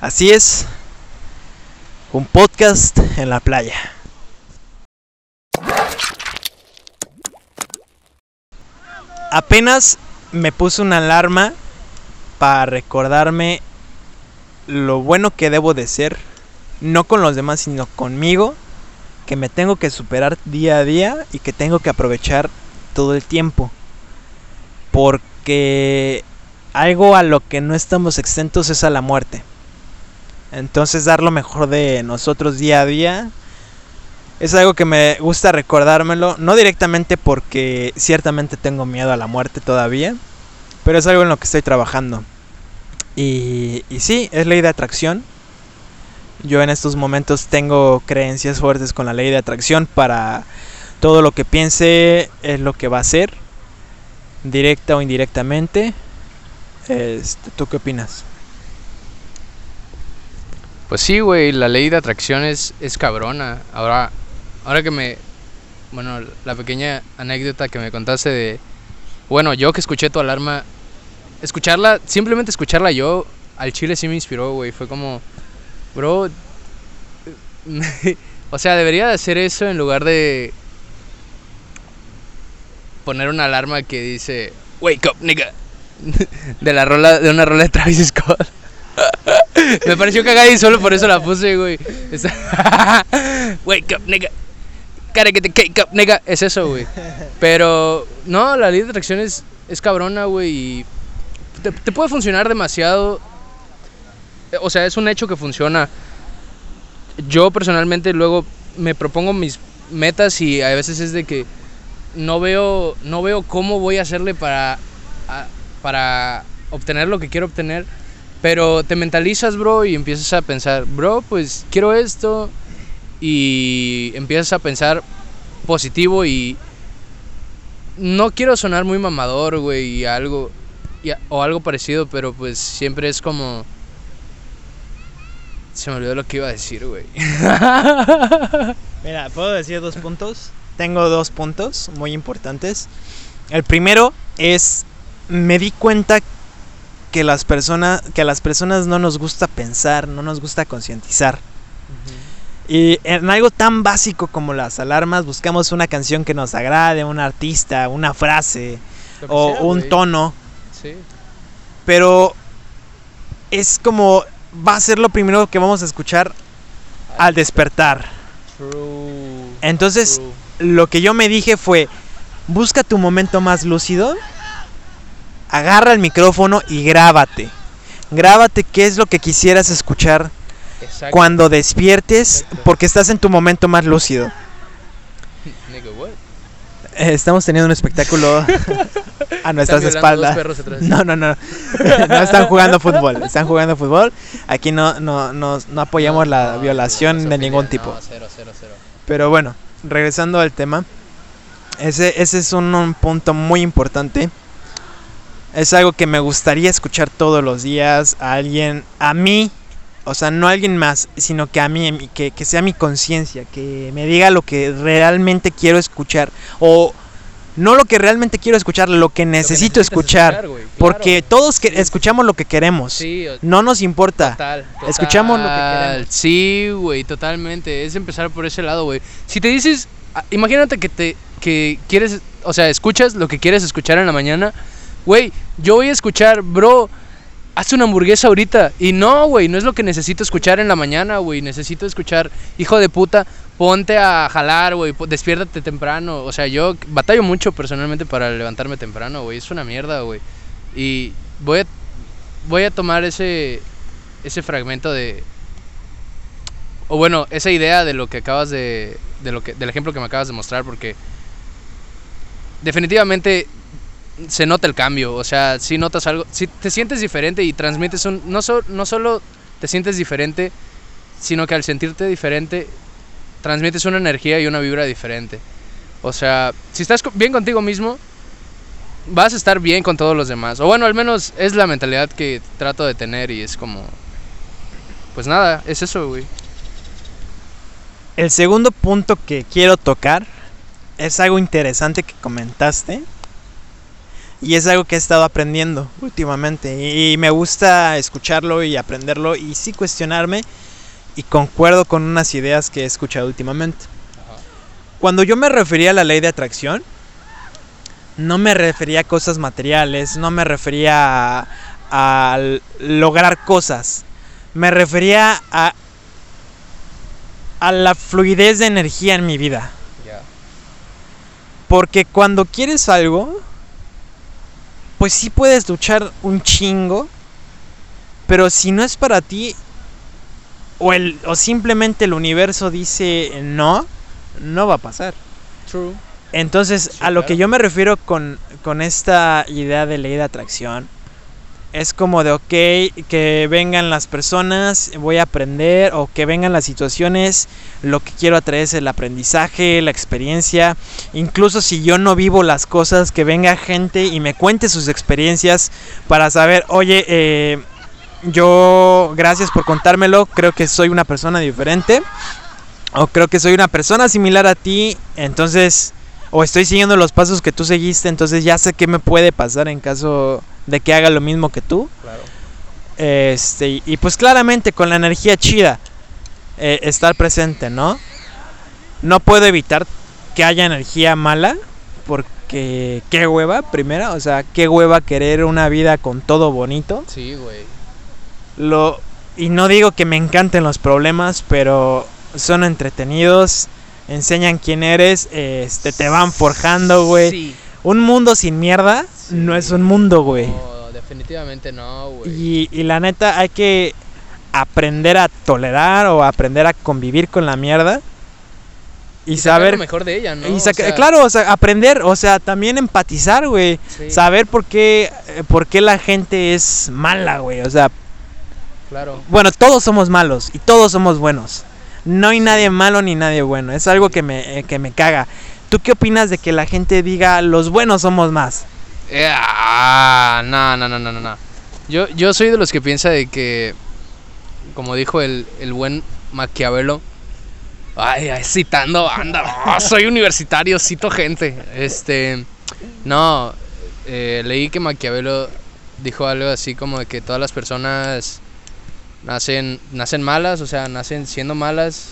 Así es, un podcast en la playa. Apenas me puse una alarma para recordarme lo bueno que debo de ser, no con los demás, sino conmigo, que me tengo que superar día a día y que tengo que aprovechar todo el tiempo. Porque algo a lo que no estamos exentos es a la muerte. Entonces dar lo mejor de nosotros día a día es algo que me gusta recordármelo, no directamente porque ciertamente tengo miedo a la muerte todavía, pero es algo en lo que estoy trabajando. Y, sí, es ley de atracción. Yo en estos momentos tengo creencias fuertes con la ley de atracción para todo lo que piense es lo que va a ser, directa o indirectamente. Este, ¿Tú qué opinas? Pues sí, güey, la ley de atracción es, es cabrona. Ahora, ahora que me... Bueno, la pequeña anécdota que me contaste de... Bueno, yo que escuché tu alarma, escucharla, simplemente escucharla yo, al chile sí me inspiró, güey. Fue como, bro, o sea, debería de hacer eso en lugar de poner una alarma que dice, wake up, nigga. De la rola, de una rola de Travis Scott. Me pareció cagada y solo por eso la puse, güey. Wake up, nigga. Gotta get the cake up, nigga. Es eso, güey. Pero, no, la ley de atracción es, cabrona, güey. Y te, te puede funcionar demasiado. O sea, es un hecho que funciona. Yo personalmente luego me propongo mis metas y a veces es de que no veo, no veo cómo voy a hacerle para, para obtener lo que quiero obtener. Pero te mentalizas, bro, y empiezas a pensar, bro, pues quiero esto. Y empiezas a pensar positivo y no quiero sonar muy mamador, güey, y algo y o algo parecido, pero pues siempre es como se me olvidó lo que iba a decir, güey. Mira, ¿puedo decir dos puntos? Tengo dos puntos muy importantes. El primero es, me di cuenta que las personas, que a las personas no nos gusta pensar, no nos gusta concientizar. Y en algo tan básico como las alarmas buscamos una canción que nos agrade, un artista, una frase o sea, un tono. Sí. Pero es como va a ser lo primero que vamos a escuchar al despertar. True. Entonces, True. lo que yo me dije fue, busca tu momento más lúcido, agarra el micrófono y grábate. Grábate qué es lo que quisieras escuchar Exacto. cuando despiertes Exacto. porque estás en tu momento más lúcido. Eh, Estamos teniendo un espectáculo a nuestras espaldas. No, no, no. No están jugando fútbol. Están jugando fútbol. Aquí no, no, no, no apoyamos la No, violación de ningún tipo. cero, cero, cero. Pero bueno, regresando al tema. Ese, ese es un, un punto muy importante. Es algo que me gustaría escuchar todos los días. A alguien, a mí. O sea, no a alguien más, sino que a mí, que, que sea mi conciencia, que me diga lo que realmente quiero escuchar. O no lo que realmente quiero escuchar, lo que necesito escuchar. porque todos que escuchamos lo que queremos. Sí, No nos importa. Total, Escuchamos lo que queremos. Sí, güey, totalmente. Es empezar por ese lado, güey. Si te dices, ah, imagínate que te que quieres, o sea, escuchas lo que quieres escuchar en la mañana, güey, yo voy a escuchar, bro, haz una hamburguesa ahorita. Y no, güey, no es lo que necesito escuchar en la mañana, güey. Necesito escuchar, hijo de puta, ponte a jalar, güey, despiértate temprano. O sea, yo batallo mucho personalmente para levantarme temprano, güey. Es una mierda, güey. Y voy a, voy a tomar ese, ese fragmento de o bueno esa idea de lo que acabas de, de lo que del ejemplo que me acabas de mostrar porque definitivamente se nota el cambio o sea si notas algo si te sientes diferente y transmites un no so- no solo te sientes diferente sino que al sentirte diferente transmites una energía y una vibra diferente o sea si estás bien contigo mismo vas a estar bien con todos los demás o bueno al menos es la mentalidad que trato de tener y es como pues nada, es eso, güey. El segundo punto que quiero tocar es algo interesante que comentaste. Y es algo que he estado aprendiendo últimamente. Y me gusta escucharlo y aprenderlo y sí cuestionarme. Y concuerdo con unas ideas que he escuchado últimamente. Cuando yo me refería a la ley de atracción, no me refería a cosas materiales, no me refería a, a lograr cosas. Me refería a, a la fluidez de energía en mi vida. Porque cuando quieres algo, pues sí puedes luchar un chingo, pero si no es para ti, o, el, o simplemente el universo dice no, no va a pasar. True. Entonces, a lo que yo me refiero con, con esta idea de ley de atracción, es como de, ok, que vengan las personas, voy a aprender, o que vengan las situaciones, lo que quiero atraer es el aprendizaje, la experiencia, incluso si yo no vivo las cosas, que venga gente y me cuente sus experiencias para saber, oye, eh, yo, gracias por contármelo, creo que soy una persona diferente, o creo que soy una persona similar a ti, entonces, o estoy siguiendo los pasos que tú seguiste, entonces ya sé qué me puede pasar en caso de que haga lo mismo que tú. Claro. Este, y pues claramente con la energía chida, eh, estar presente, ¿no? No puedo evitar que haya energía mala, porque qué hueva, primera, o sea, qué hueva querer una vida con todo bonito. Sí, güey. Lo, y no digo que me encanten los problemas, pero son entretenidos, enseñan quién eres, este, te van forjando, güey. Sí. Un mundo sin mierda no es un mundo, güey. No, definitivamente no, güey. Y, y la neta hay que aprender a tolerar o aprender a convivir con la mierda. Y, saber... lo mejor de ella, ¿no? y O saca- sea, claro, o sea, aprender, o sea, también empatizar, güey. sí, Saber por qué, eh, por qué la gente es mala, güey. O sea, Claro. bueno, todos somos malos y todos somos buenos. No hay nadie malo ni nadie bueno. Es algo que me, eh, que me caga. ¿Tú qué opinas de que la gente diga los buenos somos más? Eh, ah, no, no, no, no, no. Yo, yo soy de los que piensa de que, como dijo el, el buen Maquiavelo, ay, citando banda, no, soy universitario, cito gente. Este, no, eh, leí que Maquiavelo dijo algo así como de que todas las personas nacen, nacen malas, o sea, nacen siendo malas,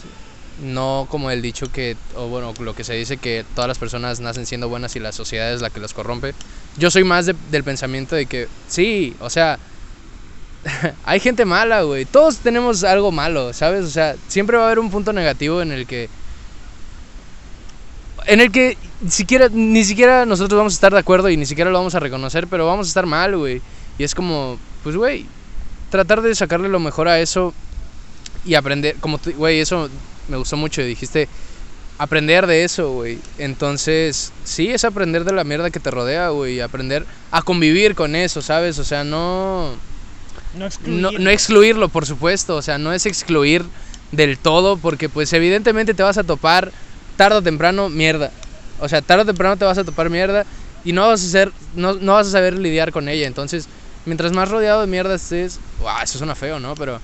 no como el dicho que, o bueno, lo que se dice que todas las personas nacen siendo buenas y la sociedad es la que las corrompe. Yo soy más de- del pensamiento de que, sí, o sea, hay gente mala, güey. Todos tenemos algo malo, ¿sabes? O sea, siempre va a haber un punto negativo en el que... En el que siquiera, ni siquiera nosotros vamos a estar de acuerdo y ni siquiera lo vamos a reconocer, pero vamos a estar mal, güey. Y es como, pues, güey, tratar de sacarle lo mejor a eso y aprender, como, güey, eso me gustó mucho. Dijiste, aprender de eso, güey. Entonces, sí, es aprender de la mierda que te rodea, güey. y Aprender a convivir con eso, ¿sabes? O sea, no... No, no excluirlo, por supuesto. O sea, no es excluir del todo, porque pues evidentemente te vas a topar tarde o temprano mierda. O sea, tarde o temprano te vas a topar mierda y no vas a ser, no, no vas a saber lidiar con ella. Entonces, mientras más rodeado de mierda estés, wow, eso suena feo, ¿no? Pero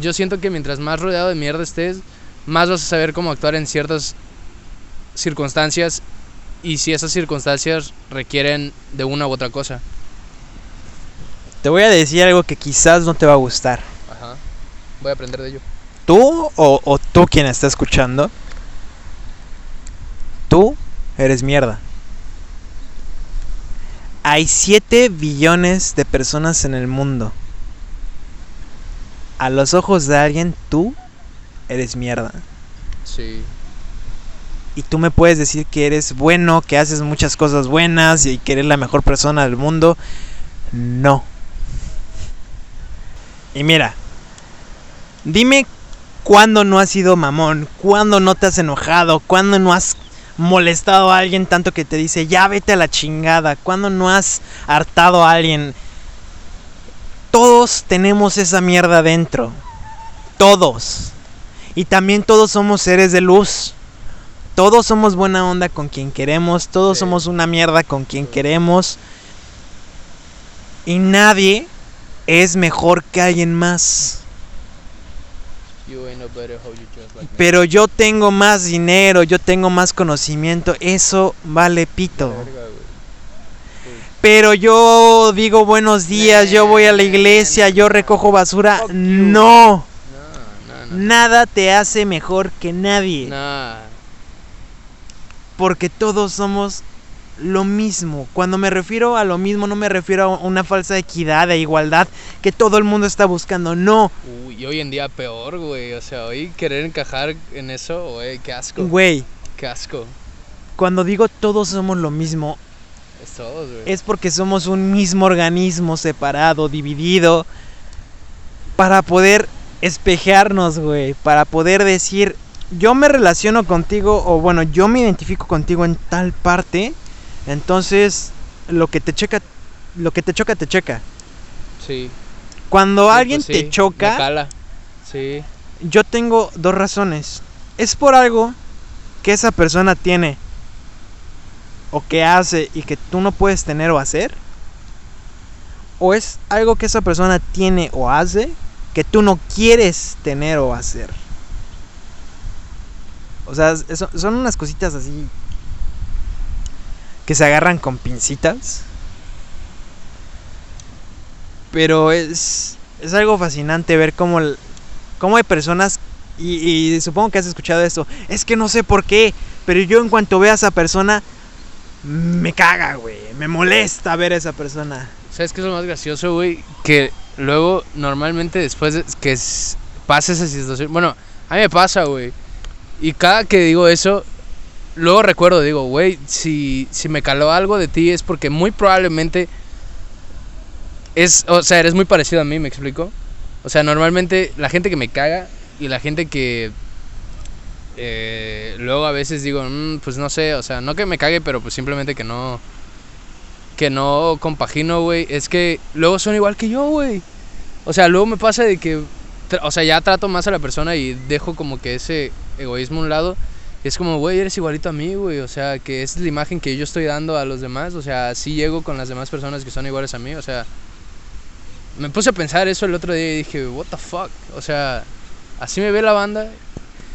yo siento que mientras más rodeado de mierda estés, más vas a saber cómo actuar en ciertas circunstancias y si esas circunstancias requieren de una u otra cosa. Te voy a decir algo que quizás no te va a gustar. Ajá. Voy a aprender de ello. Tú o, o tú quien está escuchando, tú eres mierda. Hay 7 billones de personas en el mundo. A los ojos de alguien, tú eres mierda. Sí. Y tú me puedes decir que eres bueno, que haces muchas cosas buenas y que eres la mejor persona del mundo. No. Y mira, dime cuándo no has sido mamón, cuándo no te has enojado, cuándo no has molestado a alguien tanto que te dice ya vete a la chingada, cuándo no has hartado a alguien. Todos tenemos esa mierda dentro. Todos. Y también todos somos seres de luz. Todos somos buena onda con quien queremos, todos Sí. somos una mierda con quien queremos. Y nadie es mejor que alguien más. Pero yo tengo más dinero, yo tengo más conocimiento, eso vale pito. Pero yo digo buenos días, yo voy a la iglesia, yo recojo basura. No. Nada te hace mejor que nadie. Nah. Porque todos somos lo mismo. Cuando me refiero a lo mismo, no me refiero a una falsa equidad e igualdad que todo el mundo está buscando. No, Uy, y hoy en día peor, güey. O sea, hoy querer encajar en eso, güey, qué asco. güey. Qué asco. Cuando digo todos somos lo mismo, Es todo, güey. es porque somos un mismo organismo separado, dividido, para poder espejearnos, güey, para poder decir, yo me relaciono contigo, o bueno, yo me identifico contigo en tal parte, entonces lo que te checa, lo que te choca, te checa. Sí. Cuando Sí, alguien pues sí, te choca, cala. Sí. yo tengo dos razones. Es por algo que esa persona tiene o que hace y que tú no puedes tener o hacer. O es algo que esa persona tiene o hace que tú no quieres tener o hacer. O sea, son unas cositas así que se agarran con pincitas. Pero es, es algo fascinante ver cómo, cómo hay personas, y, y supongo que has escuchado esto, es que no sé por qué, pero yo en cuanto veo a esa persona, me caga, güey, me molesta ver a esa persona. ¿Sabes qué es lo más gracioso, güey? Que luego, normalmente, después de que pasa esa situación. Bueno, a mí me pasa, güey. Y cada que digo eso, luego recuerdo, digo, güey, si, si me caló algo de ti es porque muy probablemente. Es, o sea, eres muy parecido a mí, ¿me explico? O sea, normalmente la gente que me caga y la gente que. eh, luego a veces digo, "Mm, pues no sé, o sea, no que me cague, pero pues simplemente que no que no compagino, güey, es que luego son igual que yo, güey. O sea, luego me pasa de que, o sea, ya trato más a la persona y dejo como que ese egoísmo a un lado. Es como, güey, eres igualito a mí, güey. O sea, que es la imagen que yo estoy dando a los demás. O sea, así llego con las demás personas que son iguales a mí. O sea, me puse a pensar eso el otro día y dije, what the fuck. O sea, así me ve la banda.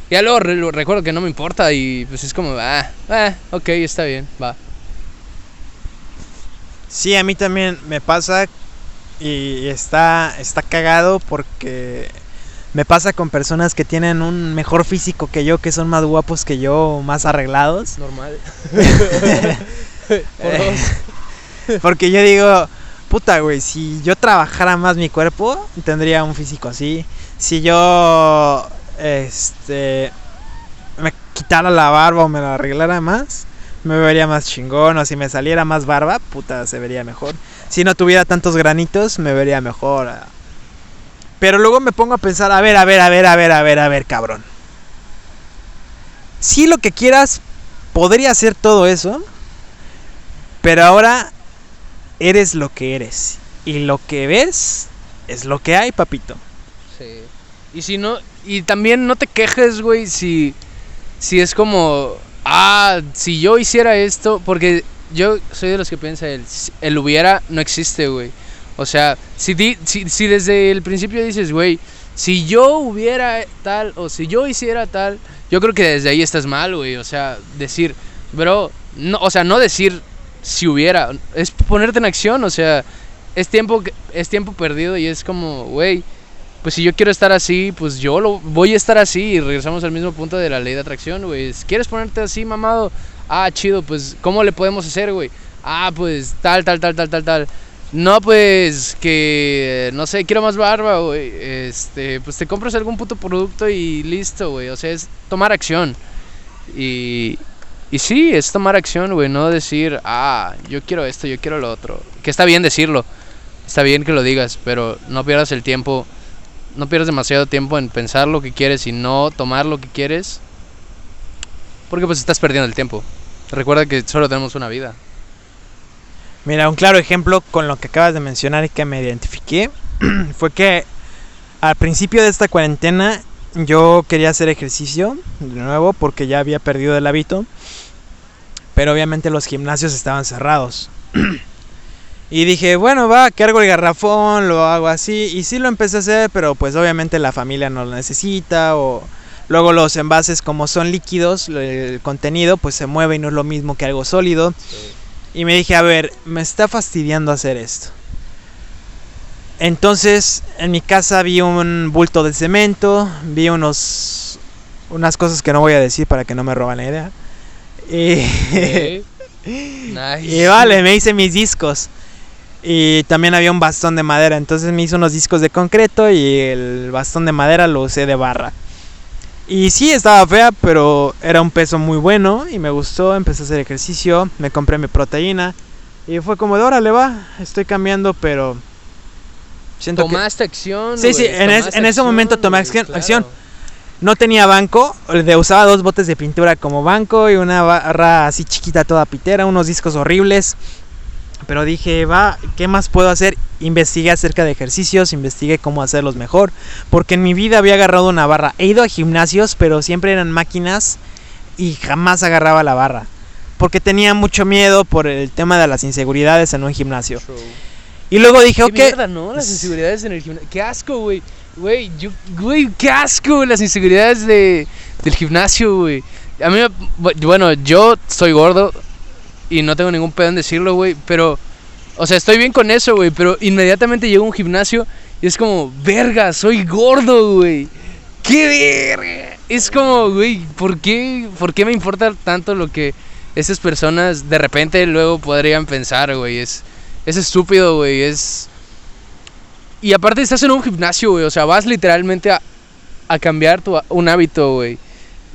Y ya luego recuerdo que no me importa y pues es como, ah, ah, ok, está bien, va. Sí, a mí también me pasa y está, está cagado porque me pasa con personas que tienen un mejor físico que yo, que son más guapos que yo, más arreglados. Normal. Porque yo digo, puta, güey, si yo trabajara más mi cuerpo, tendría un físico así. Si yo, este, me quitara la barba o me la arreglara más, me vería más chingón. O si me saliera más barba, puta, se vería mejor. Si no tuviera tantos granitos, me vería mejor. Pero luego me pongo a pensar, a ver, a ver, a ver, a ver, a ver, a ver, cabrón. Si lo que quieras podría ser todo eso, pero ahora eres lo que eres. Y lo que ves es lo que hay, papito. Sí. Y si no, y también no te quejes, güey, si, si es como, ah, si yo hiciera esto, porque yo soy de los que piensa el, el hubiera no existe, güey. O sea, si, di- si, si desde el principio dices, güey, si yo hubiera tal o si yo hiciera tal, yo creo que desde ahí estás mal, güey. O sea, decir, bro, no, o sea, no decir si hubiera, es ponerte en acción, o sea, es tiempo, es tiempo perdido y es como, güey, pues si yo quiero estar así, pues yo lo voy a estar así y regresamos al mismo punto de la ley de atracción, güey. ¿Quieres ponerte así, mamado? Ah, chido, pues ¿cómo le podemos hacer, güey? Ah, pues tal, tal, tal, tal, tal, tal. No, pues que no sé, quiero más barba, güey. Este, pues te compras algún puto producto y listo, güey. O sea, es tomar acción. Y y sí, es tomar acción, güey, no decir, "Ah, yo quiero esto, yo quiero lo otro." Que está bien decirlo. Está bien que lo digas, pero no pierdas el tiempo no pierdas demasiado tiempo en pensar lo que quieres y no tomar lo que quieres. Porque pues estás perdiendo el tiempo. Recuerda que solo tenemos una vida. Mira, un claro ejemplo con lo que acabas de mencionar y que me identifiqué fue que al principio de esta cuarentena yo quería hacer ejercicio de nuevo porque ya había perdido el hábito. Pero obviamente los gimnasios estaban cerrados. Y dije, bueno, va, cargo el garrafón, lo hago así. Y sí lo empecé a hacer, pero pues obviamente la familia no lo necesita. O luego los envases como son líquidos, el contenido pues se mueve y no es lo mismo que algo sólido. Y me dije, a ver, me está fastidiando hacer esto. Entonces, en mi casa vi un bulto de cemento, vi unos unas cosas que no voy a decir para que no me roban la idea. Y. Nice. y vale, me hice mis discos. Y también había un bastón de madera, entonces me hice unos discos de concreto y el bastón de madera lo usé de barra. Y sí, estaba fea, pero era un peso muy bueno y me gustó, empecé a hacer ejercicio, me compré mi proteína y fue como de órale va, estoy cambiando, pero siento que Tomaste acción. Sí, sí, en es- tomaste en ese momento tomé acción- claro. acción. no tenía banco, usaba dos botes de pintura como banco y una barra así chiquita toda pitera, unos discos horribles. Pero dije, va, ¿qué más puedo hacer? Investigué acerca de ejercicios, investigué cómo hacerlos mejor. Porque en mi vida había agarrado una barra. He ido a gimnasios, pero siempre eran máquinas y jamás agarraba la barra. Porque tenía mucho miedo por el tema de las inseguridades en un gimnasio. Y luego dije, Qué ok, mierda, ¿no? Las inseguridades en el gimnasio. Qué asco, güey. Güey, yo, güey, qué asco las inseguridades de, del gimnasio, güey. A mí, bueno, yo soy gordo y no tengo ningún pedo en decirlo, güey, pero, o sea, estoy bien con eso, güey, pero inmediatamente llego a un gimnasio y es como, verga, soy gordo, güey. ¡Qué verga! Es como, güey, ¿por qué, ¿por qué me importa tanto lo que esas personas de repente luego podrían pensar, güey? Es, es estúpido, güey, es... Y aparte estás en un gimnasio, güey, o sea, vas literalmente a, a cambiar tu, un hábito, güey.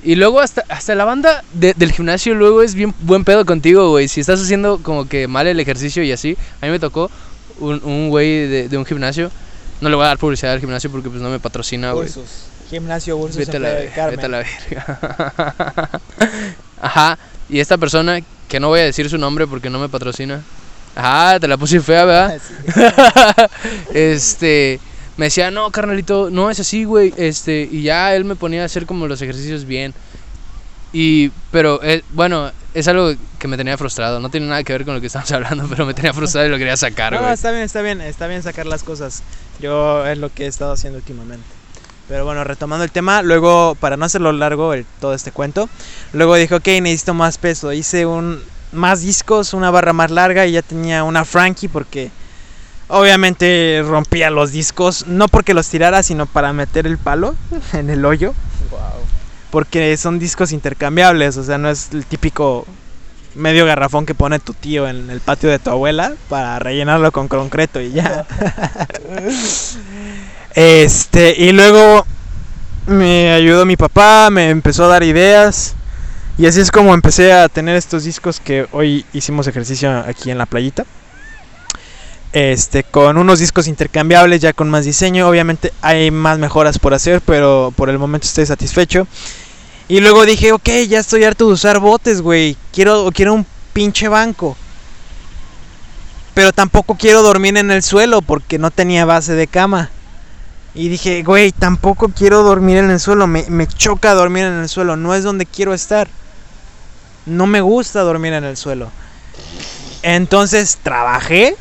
Y luego hasta, hasta la banda de- del gimnasio luego es bien buen pedo contigo, güey. Si estás haciendo como que mal el ejercicio y así. A mí me tocó un, un güey de, de un gimnasio. No le voy a dar publicidad al gimnasio porque pues no me patrocina, güey. Gimnasio Ursus Vete en la, Carmen. vete a la verga. Ajá. Y esta persona, que no voy a decir su nombre porque no me patrocina. Ajá, te la puse fea, ¿verdad? Sí. este, me decía, no, carnalito, no es así, güey. Este, y ya él me ponía a hacer como los ejercicios bien. Y, pero, eh, bueno, es algo que me tenía frustrado. No tiene nada que ver con lo que estamos hablando, pero me tenía frustrado y lo quería sacar, No, güey. está bien, está bien, está bien sacar las cosas. Yo es lo que he estado haciendo últimamente. Pero bueno, retomando el tema, luego, para no hacerlo largo el, todo este cuento, luego dije, ok, necesito más peso. Hice un más discos, una barra más larga y ya tenía una Frankie porque obviamente rompía los discos, no porque los tirara, sino para meter el palo en el hoyo. Porque son discos intercambiables, o sea, no es el típico medio garrafón que pone tu tío en el patio de tu abuela para rellenarlo con concreto y ya. este, y luego me ayudó mi papá, me empezó a dar ideas. Y así es como empecé a tener estos discos que hoy hicimos ejercicio aquí en la playita. Este, con unos discos intercambiables, ya con más diseño. Obviamente hay más mejoras por hacer, pero por el momento estoy satisfecho. Y luego dije, ok, ya estoy harto de usar botes, güey. Quiero, quiero un pinche banco. Pero tampoco quiero dormir en el suelo porque no tenía base de cama. Y dije, güey, tampoco quiero dormir en el suelo. Me, me choca dormir en el suelo. No es donde quiero estar. No me gusta dormir en el suelo. Entonces trabajé.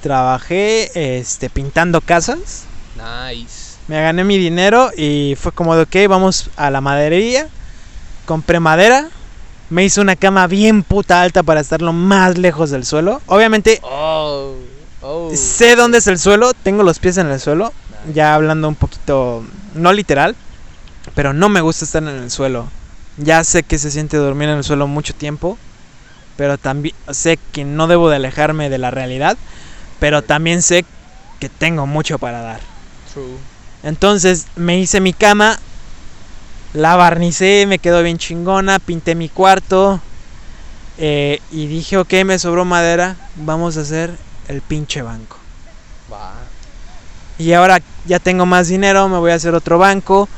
Trabajé este, pintando casas. Nice. Me gané mi dinero y fue como de, ok, vamos a la maderería. Compré madera. Me hice una cama bien puta alta para estar lo más lejos del suelo. Obviamente Oh, oh. sé dónde es el suelo, tengo los pies en el suelo. Ya hablando un poquito, no literal, pero no me gusta estar en el suelo. Ya sé que se siente dormir en el suelo mucho tiempo, pero también sé que no debo de alejarme de la realidad, pero también sé que tengo mucho para dar. True. Entonces me hice mi cama, la barnicé, me quedó bien chingona, pinté mi cuarto eh, y dije, ok, me sobró madera, vamos a hacer el pinche banco. Va. Y ahora ya tengo más dinero, me voy a hacer otro banco,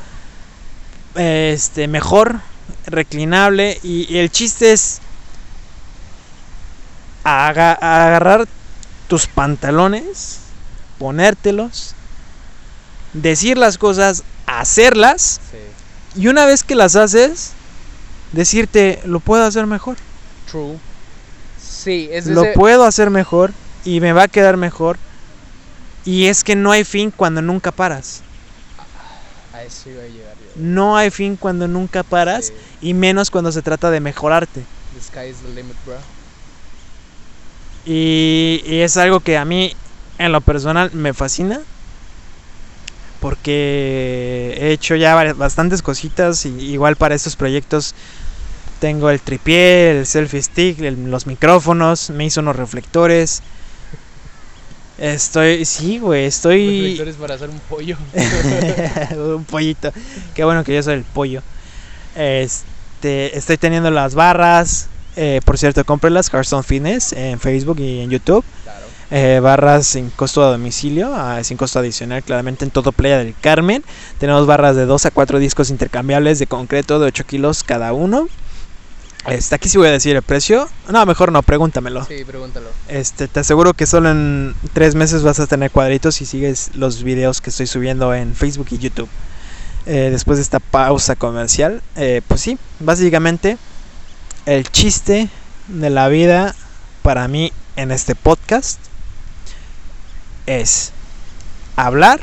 este, mejor, reclinable y, y el chiste es aga- agarrar tus pantalones, ponértelos, decir las cosas, hacerlas Sí. y una vez que las haces, decirte, lo puedo hacer mejor. True. Sí, es Lo ese- puedo hacer mejor y me va a quedar mejor. Y es que no hay fin cuando nunca paras. A eso iba a llegar yo. No hay fin cuando nunca paras Sí. y menos cuando se trata de mejorarte. The sky is the limit, bro. Y, y es algo que a mí, en lo personal, me fascina. Porque he hecho ya bastantes cositas. Y igual para estos proyectos tengo el tripié, el selfie stick, el- los micrófonos. Me hizo unos reflectores. Estoy, sí, güey, estoy... Reflectores para hacer un pollo. un pollito. Qué bueno que yo soy el pollo. Este, estoy teniendo las barras. Eh, por cierto, cómprelas, Carson Fitness, en Facebook y en YouTube. Claro. Eh, barras sin costo a domicilio, ah, sin costo adicional, claramente en todo Playa del Carmen. Tenemos barras de 2 a 4 discos intercambiables de concreto de 8 kilos cada uno. Este, aquí sí voy a decir el precio. No, mejor no, pregúntamelo. Sí, pregúntalo. Este, te aseguro que solo en tres meses vas a tener cuadritos si sigues los videos que estoy subiendo en Facebook y YouTube. Eh, después de esta pausa comercial, eh, pues sí, básicamente el chiste de la vida para mí en este podcast es hablar,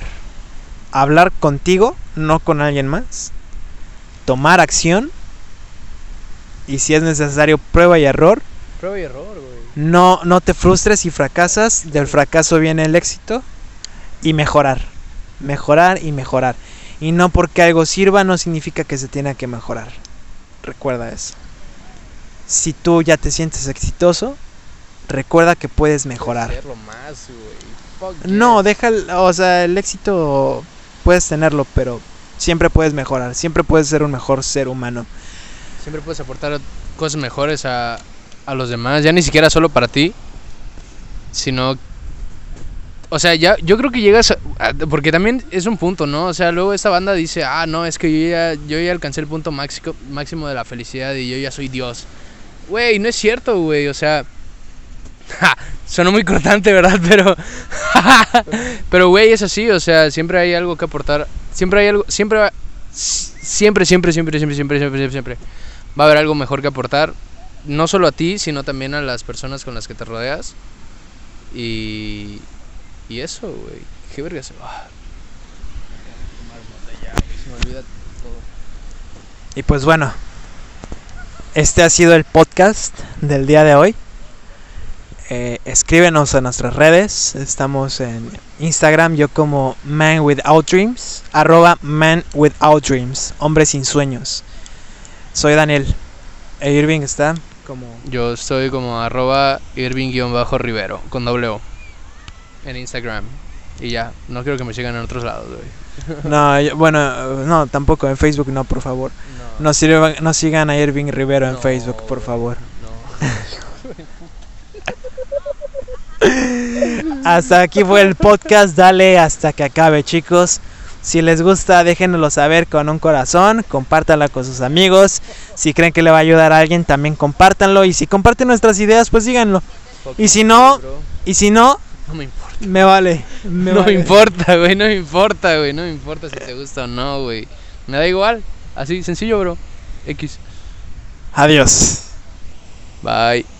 hablar contigo, no con alguien más, tomar acción y si es necesario prueba y error Prueba y error, güey. no, no te frustres si fracasas, del fracaso viene el éxito y mejorar, mejorar y mejorar. Y no porque algo sirva no significa que se tiene que mejorar. Recuerda eso. Si tú ya te sientes exitoso, recuerda que puedes mejorar. Más, No, deja, o sea, el éxito puedes tenerlo, pero siempre puedes mejorar, siempre puedes ser un mejor ser humano. Siempre puedes aportar cosas mejores a, a los demás, ya ni siquiera solo para ti, sino... O sea, ya, yo creo que llegas a, a- Porque también es un punto, ¿no? O sea, luego esta banda dice, ah, no, es que yo ya, yo ya alcancé el punto máximo, máximo de la felicidad y yo ya soy Dios. Güey, no es cierto, güey, o sea... ja, muy cortante, ¿verdad? Pero... pero, güey, es así, o sea, siempre hay algo que aportar. Siempre hay algo... Siempre va- Siempre, siempre, siempre, siempre, siempre, siempre, siempre, va a haber algo mejor que aportar, no solo a ti, sino también a las personas con las que te rodeas. Y, y eso, güey. Qué verga se va. Y pues bueno, este ha sido el podcast del día de hoy. Eh, escríbenos a nuestras redes. Estamos en Instagram, yo como Man Without Dreams, arroba Man Without Dreams, hombre sin sueños. Soy Daniel. E Irving está como... Yo estoy como arroba Irving-Rivero con O en Instagram. Y ya, no quiero que me sigan en otros lados, güey. No, yo- bueno, no, tampoco en Facebook, no, por favor. No, sirvan- no sigan a Irving Rivero en No, Facebook, por favor. No. Hasta aquí fue el podcast. Dale hasta que acabe, chicos. Si les gusta, déjenoslo saber con un corazón. Compártanlo con sus amigos. Si creen que le va a ayudar a alguien, también compártanlo. Y si comparten nuestras ideas, pues síganlo. Y si no, Y si no, no me importa. me vale. me no me importa, güey, no me importa, güey, no me importa si te gusta o no, güey. Me da igual, así, sencillo, bro. X. Adiós. Bye.